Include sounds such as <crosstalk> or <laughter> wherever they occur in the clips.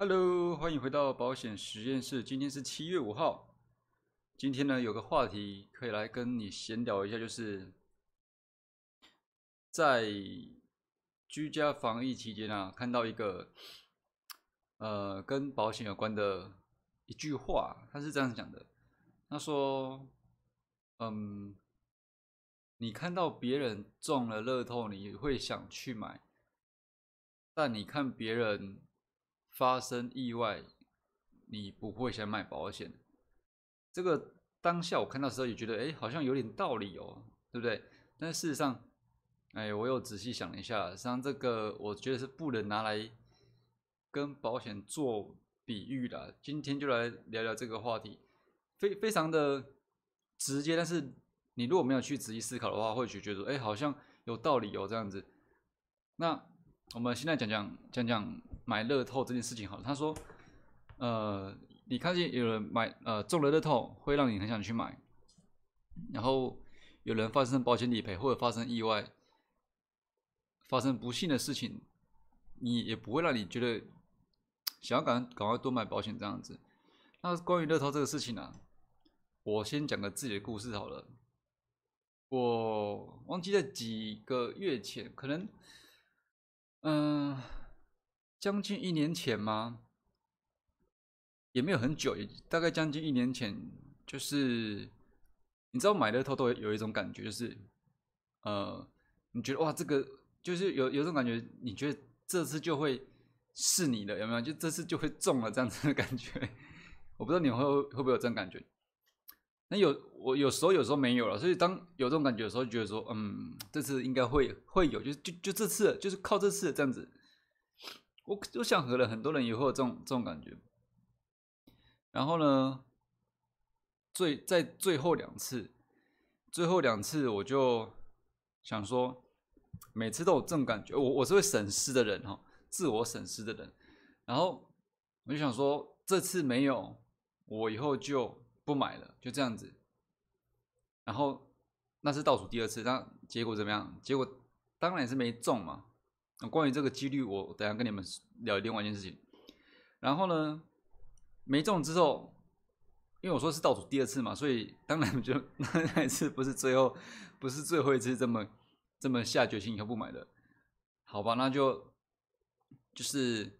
Hello，欢迎回到保险实验室。今天是七月五号。今天呢，有个话题可以来跟你闲聊一下，就是在居家防疫期间啊，看到一个呃跟保险有关的一句话，他是这样讲的：他说，嗯，你看到别人中了乐透，你会想去买，但你看别人。发生意外，你不会想买保险。这个当下我看到时候也觉得，哎，好像有点道理哦，对不对？但事实上，哎，我又仔细想了一下，实际上这个我觉得是不能拿来跟保险做比喻的。今天就来聊聊这个话题，非非常的直接。但是你如果没有去仔细思考的话，或许觉得，哎，好像有道理哦，这样子。那我们现在讲讲讲讲。买乐透这件事情好了，他说，呃，你看见有人买呃中了乐透，会让你很想去买，然后有人发生保险理赔或者发生意外，发生不幸的事情，你也不会让你觉得想要赶赶快多买保险这样子。那关于乐透这个事情呢，我先讲个自己的故事好了。我忘记在几个月前，可能，嗯。将近一年前吗？也没有很久，也大概将近一年前。就是你知道买乐透都有一种感觉，就是呃，你觉得哇，这个就是有有种感觉，你觉得这次就会是你的，有没有？就这次就会中了这样子的感觉。我不知道你会会不会有这种感觉。那有我有时候有时候没有了，所以当有这种感觉的时候，觉得说嗯，这次应该会会有，就就就这次就是靠这次这样子。我我想和了很多人也会有这种这种感觉，然后呢，最在最后两次，最后两次我就想说，每次都有这种感觉，我我是会审视的人哈，自我审视的人，然后我就想说，这次没有，我以后就不买了，就这样子，然后那是倒数第二次，那结果怎么样？结果当然是没中嘛。那关于这个几率，我等下跟你们聊另外一件事情。然后呢，没中之后，因为我说是倒数第二次嘛，所以当然就 <laughs> 那一次不是最后，不是最后一次这么这么下决心以后不买的，好吧？那就就是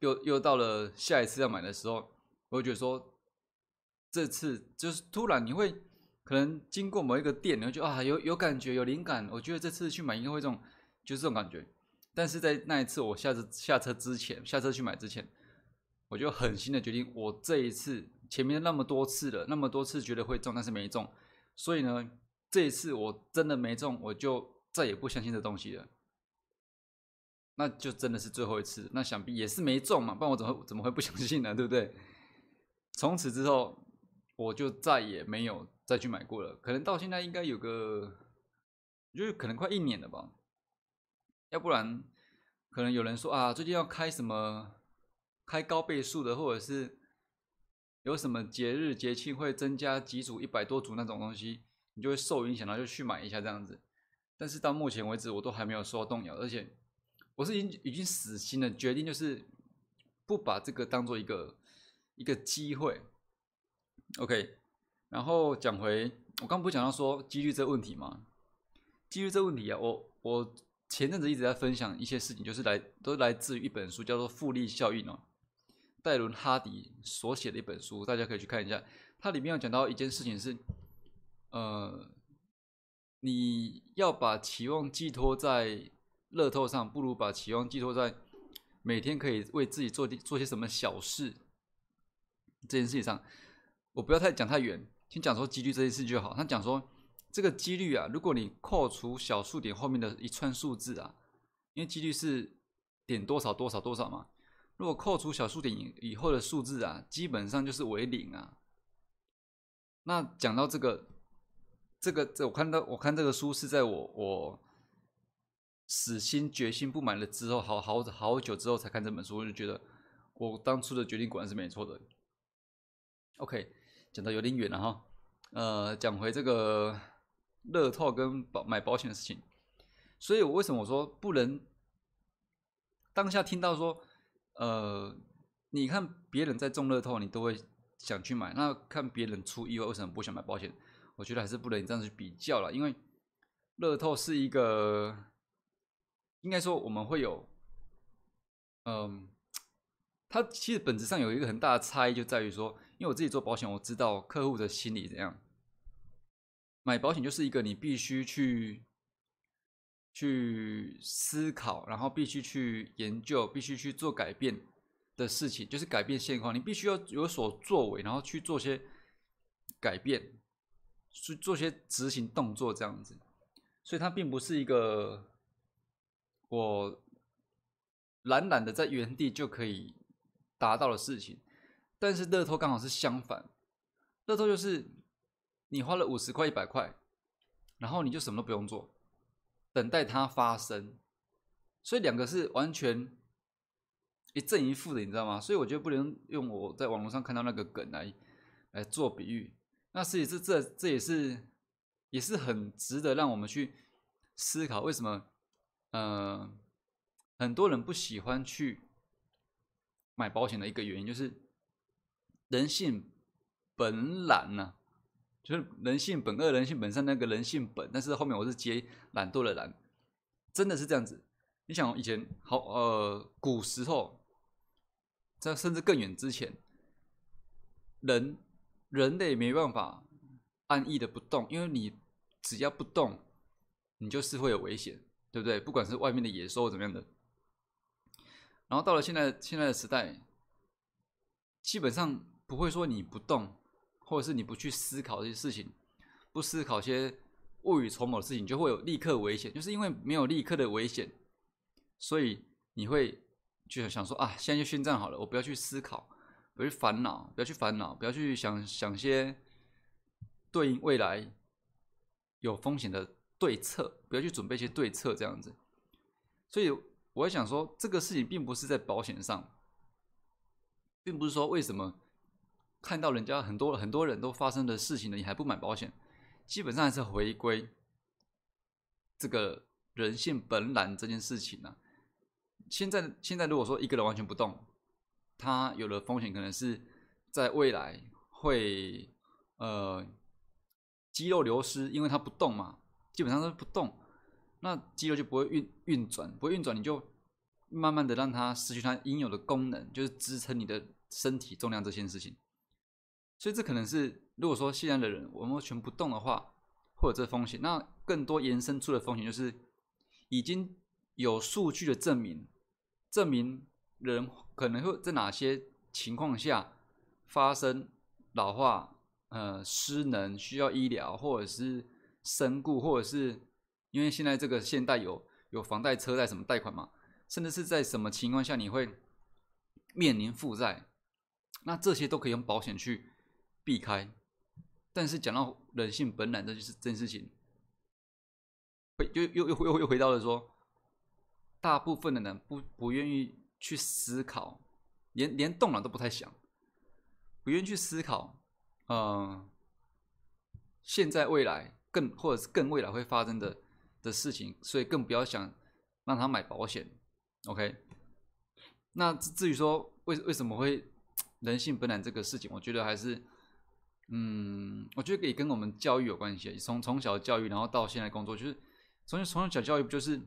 又又到了下一次要买的时候，我就觉得说，这次就是突然你会可能经过某一个店，你会觉得啊有有感觉有灵感，我觉得这次去买应该会这种，就是这种感觉。但是在那一次我下车下车之前，下车去买之前，我就狠心的决定，我这一次前面那么多次了，那么多次觉得会中，但是没中，所以呢，这一次我真的没中，我就再也不相信这东西了。那就真的是最后一次，那想必也是没中嘛，不然我怎么怎么会不相信呢？<laughs> 对不对？从此之后，我就再也没有再去买过了，可能到现在应该有个，就是可能快一年了吧。要不然，可能有人说啊，最近要开什么开高倍数的，或者是有什么节日节庆会增加几组一百多组那种东西，你就会受影响，然后就去买一下这样子。但是到目前为止，我都还没有受到动摇，而且我是已经已经死心了，决定就是不把这个当做一个一个机会。OK，然后讲回我刚不讲到说几率这个问题吗？几率这个问题啊，我我。前阵子一直在分享一些事情，就是来都来自于一本书，叫做《复利效应》哦，戴伦哈迪所写的一本书，大家可以去看一下。它里面有讲到一件事情是，呃，你要把期望寄托在乐透上，不如把期望寄托在每天可以为自己做做些什么小事这件事情上。我不要太讲太远，先讲说几率这件事就好。他讲说。这个几率啊，如果你扣除小数点后面的一串数字啊，因为几率是点多少多少多少嘛，如果扣除小数点以以后的数字啊，基本上就是为零啊。那讲到这个，这个这我看到我看这个书是在我我死心决心不买了之后，好好好久之后才看这本书，我就觉得我当初的决定果然是没错的。OK，讲的有点远了哈，呃，讲回这个。乐透跟保买保险的事情，所以我为什么我说不能当下听到说，呃，你看别人在中乐透，你都会想去买，那看别人出意外，为什么不想买保险？我觉得还是不能这样去比较了，因为乐透是一个，应该说我们会有，嗯，它其实本质上有一个很大的差异，就在于说，因为我自己做保险，我知道客户的心理怎样。买保险就是一个你必须去去思考，然后必须去研究，必须去做改变的事情，就是改变现况。你必须要有所作为，然后去做些改变，去做些执行动作这样子。所以它并不是一个我懒懒的在原地就可以达到的事情。但是乐透刚好是相反，乐透就是。你花了五十块、一百块，然后你就什么都不用做，等待它发生，所以两个是完全一正一负的，你知道吗？所以我觉得不能用我在网络上看到那个梗来来做比喻。那实际这这这也是也是很值得让我们去思考，为什么呃很多人不喜欢去买保险的一个原因，就是人性本懒呢。就是人性本恶，人性本善，那个人性本，但是后面我是接懒惰的懒，真的是这样子。你想以前好呃古时候，在甚至更远之前，人人类没办法安逸的不动，因为你只要不动，你就是会有危险，对不对？不管是外面的野兽怎么样的。然后到了现在现在的时代，基本上不会说你不动。或者是你不去思考这些事情，不思考些未雨绸缪的事情，就会有立刻危险。就是因为没有立刻的危险，所以你会就想说啊，现在就宣战好了，我不要去思考，不要去烦恼，不要去烦恼，不要去想想些对应未来有风险的对策，不要去准备一些对策这样子。所以我会想说，这个事情并不是在保险上，并不是说为什么。看到人家很多很多人都发生的事情了，你还不买保险，基本上还是回归这个人性本懒这件事情呢。现在现在如果说一个人完全不动，他有了风险，可能是在未来会呃肌肉流失，因为他不动嘛，基本上都不动，那肌肉就不会运运转，不会运转，你就慢慢的让它失去它应有的功能，就是支撑你的身体重量这件事情。所以这可能是，如果说现在的人我们全不动的话，或者这风险，那更多延伸出的风险就是，已经有数据的证明，证明人可能会在哪些情况下发生老化、呃失能、需要医疗，或者是身故，或者是因为现在这个现代有有房贷、车贷什么贷款嘛，甚至是在什么情况下你会面临负债，那这些都可以用保险去。避开，但是讲到人性本懒这就是这件事情，会又又又又又回到了说，大部分的人不不愿意去思考，连连动脑都不太想，不愿意去思考，嗯，现在未来更或者是更未来会发生的的事情，所以更不要想让他买保险，OK？那至于说为为什么会人性本懒这个事情，我觉得还是。嗯，我觉得可以跟我们教育有关系。从从小教育，然后到现在工作，就是从从小教育不就是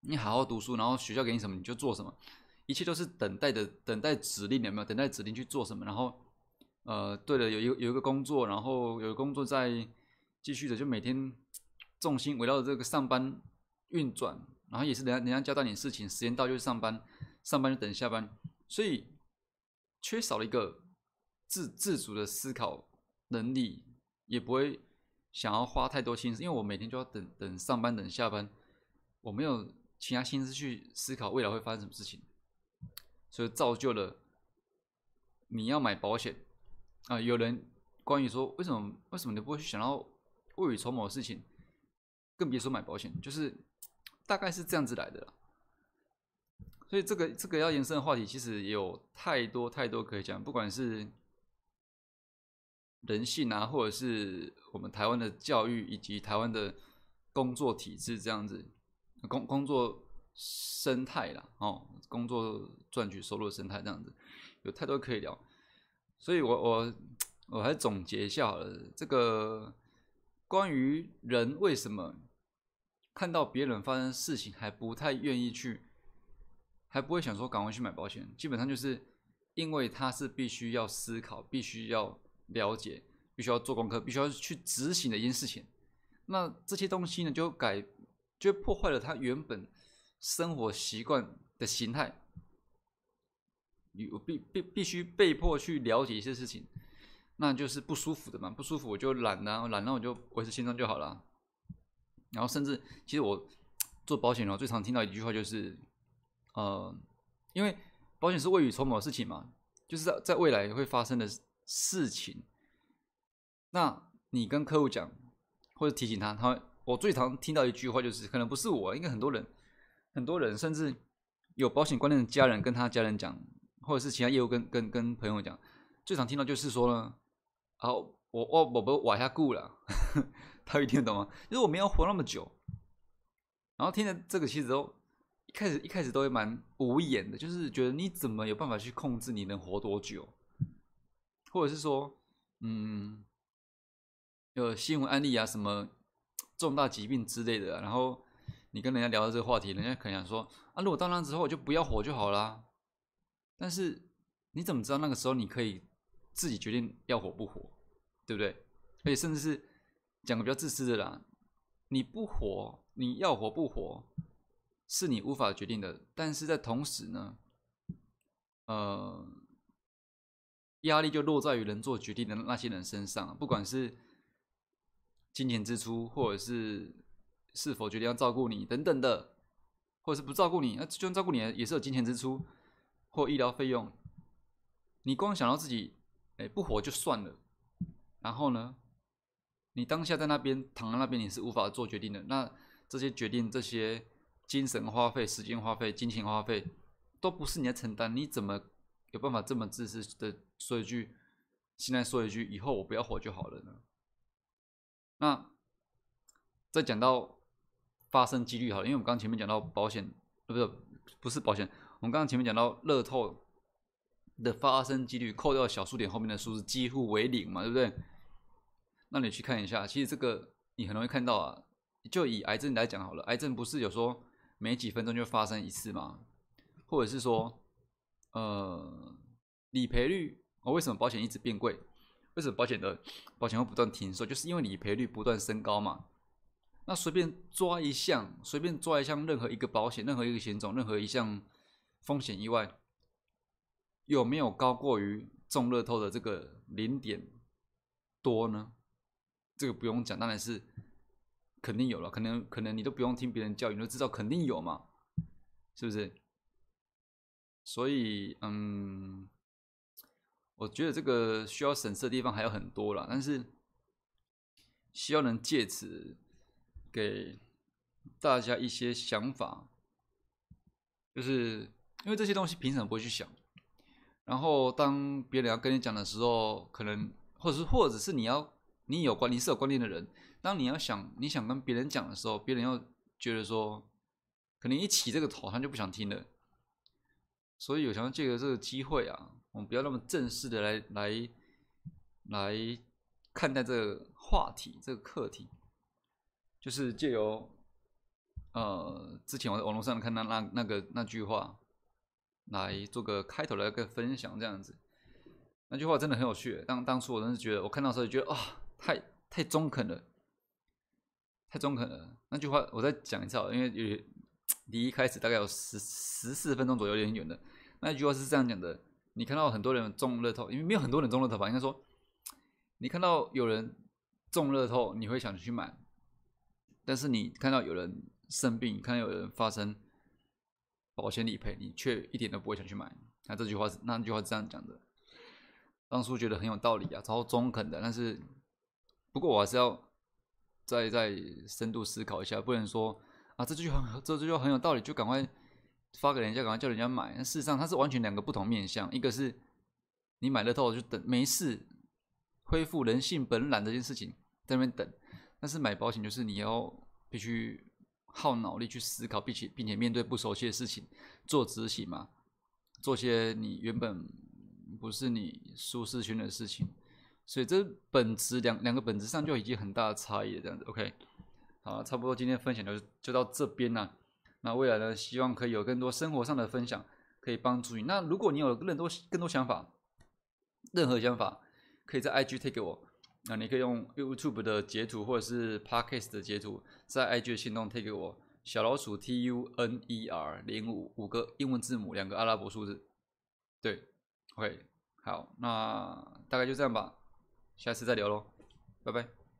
你好好读书，然后学校给你什么你就做什么，一切都是等待的，等待指令有没有？等待指令去做什么？然后呃，对了，有有有一个工作，然后有工作在继续的，就每天重心围绕着这个上班运转，然后也是人家人家交代你事情，时间到就上班，上班就等下班，所以缺少了一个。自自主的思考能力，也不会想要花太多心思，因为我每天就要等等上班等下班，我没有其他心思去思考未来会发生什么事情，所以造就了你要买保险啊。有人关于说为什么为什么你不会去想到未雨绸缪的事情，更别说买保险，就是大概是这样子来的。所以这个这个要延伸的话题，其实有太多太多可以讲，不管是。人性啊，或者是我们台湾的教育以及台湾的工作体制这样子，工工作生态啦，哦，工作赚取收入生态这样子，有太多可以聊，所以我我我还总结一下好了，这个关于人为什么看到别人发生事情还不太愿意去，还不会想说赶快去买保险，基本上就是因为他是必须要思考，必须要了解，必须要做功课，必须要去执行的一件事情。那这些东西呢，就改就破坏了他原本生活习惯的形态。你必必必须被迫去了解一些事情，那就是不舒服的嘛。不舒服我就懒啊，懒那我就维持现状就好了。然后甚至其实我做保险哦，最常听到一句话就是，呃，因为保险是未雨绸缪的事情嘛，就是在在未来会发生的事情。那你跟客户讲或者提醒他，他我最常听到一句话就是，可能不是我，应该很多人，很多人甚至有保险观念的家人跟他家人讲。或者是其他业务跟跟跟朋友讲，最常听到就是说呢，啊，我我我不我下顾了，<laughs> 他会听懂吗？就是我没有活那么久，然后听了这个其实都一开始一开始都会蛮无言的，就是觉得你怎么有办法去控制你能活多久？或者是说，嗯，有新闻案例啊，什么重大疾病之类的，然后你跟人家聊到这个话题，人家可能想说，啊，如果到那之后我就不要活就好啦。但是你怎么知道那个时候你可以自己决定要活不活，对不对？而且甚至是讲个比较自私的啦，你不活，你要活不活，是你无法决定的。但是在同时呢，呃，压力就落在于能做决定的那些人身上，不管是金钱支出，或者是是否决定要照顾你等等的，或者是不照顾你，那就算照顾你也是有金钱支出。或医疗费用，你光想到自己，哎，不活就算了。然后呢，你当下在那边躺在那边，你是无法做决定的。那这些决定、这些精神花费、时间花费、金钱花费，都不是你在承担。你怎么有办法这么自私的说一句，现在说一句，以后我不要活就好了呢？那再讲到发生几率好了，因为我们刚前面讲到保险，不是不是保险。我们刚刚前面讲到乐透的发生几率，扣掉小数点后面的数字几乎为零嘛，对不对？那你去看一下，其实这个你很容易看到啊。就以癌症来讲好了，癌症不是有说每几分钟就发生一次吗？或者是说，呃，理赔率，我为什么保险一直变贵？为什么保险的保险会不断停售？就是因为理赔率不断升高嘛。那随便抓一项，随便抓一项任何一个保险，任何一个险种，任何一项。风险意外有没有高过于中乐透的这个零点多呢？这个不用讲，当然是肯定有了。可能可能你都不用听别人教育，你都知道肯定有嘛，是不是？所以，嗯，我觉得这个需要审视的地方还有很多了，但是希望能借此给大家一些想法，就是。因为这些东西平常不会去想，然后当别人要跟你讲的时候，可能或者是或者是你要你有观你是有观念的人，当你要想你想跟别人讲的时候，别人要觉得说，可能一起这个头他就不想听了，所以有想要借着这个机会啊，我们不要那么正式的来来来看待这个话题这个课题，就是借由呃之前我在网络上看到那那个那句话。来做个开头的一个分享，这样子，那句话真的很有趣。当当初我真是觉得，我看到时候就觉得啊，太太中肯了，太中肯了。那句话我再讲一次，因为有 <tsk> 离一开始大概有十十四分钟左右，有点远的。那句话是这样讲的：你看到很多人中乐透，因为没有很多人中乐透吧？应该说，你看到有人中乐透，你会想去买；但是你看到有人生病，看到有人发生。保险理赔，你却一点都不会想去买。那这句话是那句话是这样讲的，当初觉得很有道理啊，超中肯的。但是，不过我还是要再再深度思考一下，不能说啊这句话这句话很有道理，就赶快发给人家，赶快叫人家买。那事实上，它是完全两个不同面向。一个是你买了透就等没事，恢复人性本懒这件事情在那边等。但是买保险就是你要必须。耗脑力去思考，并且并且面对不熟悉的事情做执行嘛，做些你原本不是你舒适圈的事情，所以这本质两两个本质上就已经很大的差异了。这样子，OK，好，差不多今天分享就就到这边了。那未来呢，希望可以有更多生活上的分享，可以帮助你。那如果你有更多更多想法，任何想法，可以在 IG 推给我。那你可以用 YouTube 的截图或者是 Podcast 的截图，在 IG 的行动推给我。小老鼠 T U N E R 零五五个英文字母，两个阿拉伯数字。对，OK，好，那大概就这样吧，下次再聊喽，拜拜。